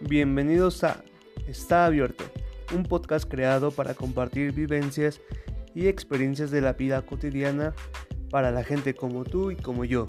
Bienvenidos a Está Abierto, un podcast creado para compartir vivencias y experiencias de la vida cotidiana para la gente como tú y como yo.